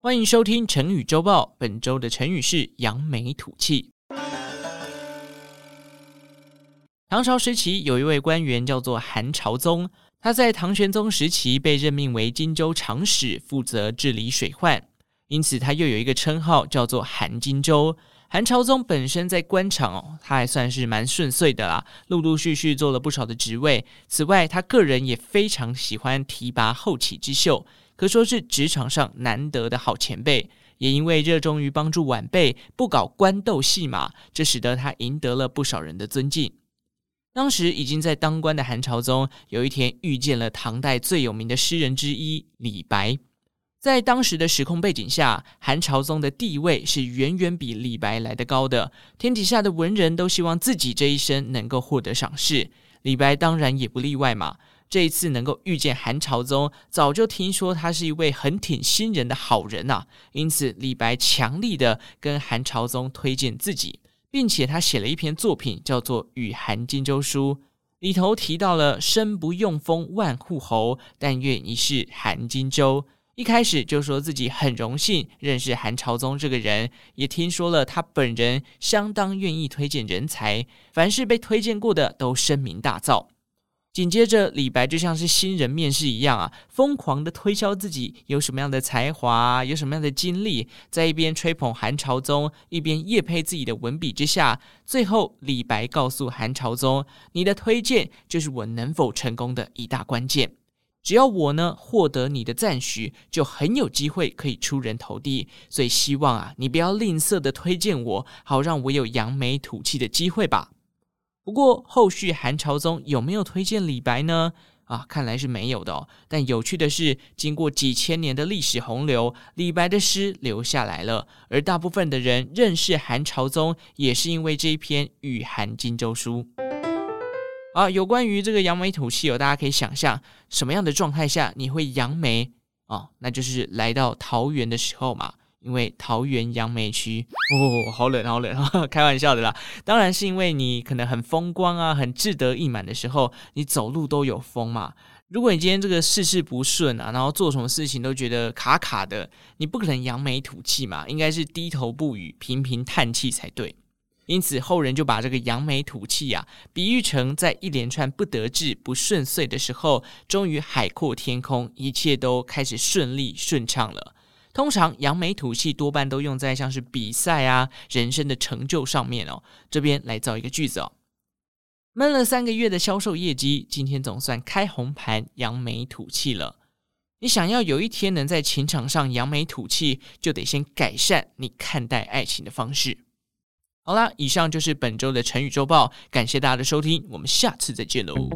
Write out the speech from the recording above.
欢迎收听成语周报。本周的成语是扬眉吐气。唐朝时期有一位官员叫做韩朝宗，他在唐玄宗时期被任命为荆州长史，负责治理水患，因此他又有一个称号叫做韩荆州。韩朝宗本身在官场哦，他还算是蛮顺遂的啦，陆陆续续做了不少的职位。此外，他个人也非常喜欢提拔后起之秀，可说是职场上难得的好前辈。也因为热衷于帮助晚辈，不搞官斗戏码，这使得他赢得了不少人的尊敬。当时已经在当官的韩朝宗，有一天遇见了唐代最有名的诗人之一李白。在当时的时空背景下，韩朝宗的地位是远远比李白来得高的。天底下的文人都希望自己这一生能够获得赏识，李白当然也不例外嘛。这一次能够遇见韩朝宗，早就听说他是一位很挺新人的好人呐、啊，因此李白强力的跟韩朝宗推荐自己，并且他写了一篇作品叫做《与韩荆州书》，里头提到了“生不用封万户侯，但愿一试韩荆州”。一开始就说自己很荣幸认识韩朝宗这个人，也听说了他本人相当愿意推荐人才，凡是被推荐过的都声名大噪。紧接着，李白就像是新人面试一样啊，疯狂的推销自己有什么样的才华，有什么样的经历，在一边吹捧韩朝宗，一边夜配自己的文笔之下，最后李白告诉韩朝宗：“你的推荐就是我能否成功的一大关键。”只要我呢获得你的赞许，就很有机会可以出人头地。所以希望啊，你不要吝啬的推荐我，好让我有扬眉吐气的机会吧。不过后续韩朝宗有没有推荐李白呢？啊，看来是没有的哦。但有趣的是，经过几千年的历史洪流，李白的诗留下来了。而大部分的人认识韩朝宗，也是因为这一篇《与韩荆州书》。啊，有关于这个扬眉吐气哦，大家可以想象什么样的状态下你会扬眉哦，那就是来到桃园的时候嘛，因为桃园杨梅区哦，好冷好冷，开玩笑的啦。当然是因为你可能很风光啊，很志得意满的时候，你走路都有风嘛。如果你今天这个事事不顺啊，然后做什么事情都觉得卡卡的，你不可能扬眉吐气嘛，应该是低头不语，频频叹气才对。因此，后人就把这个扬眉吐气啊，比喻成在一连串不得志、不顺遂的时候，终于海阔天空，一切都开始顺利顺畅了。通常，扬眉吐气多半都用在像是比赛啊、人生的成就上面哦。这边来造一个句子哦：闷了三个月的销售业绩，今天总算开红盘，扬眉吐气了。你想要有一天能在情场上扬眉吐气，就得先改善你看待爱情的方式。好啦，以上就是本周的成语周报，感谢大家的收听，我们下次再见喽。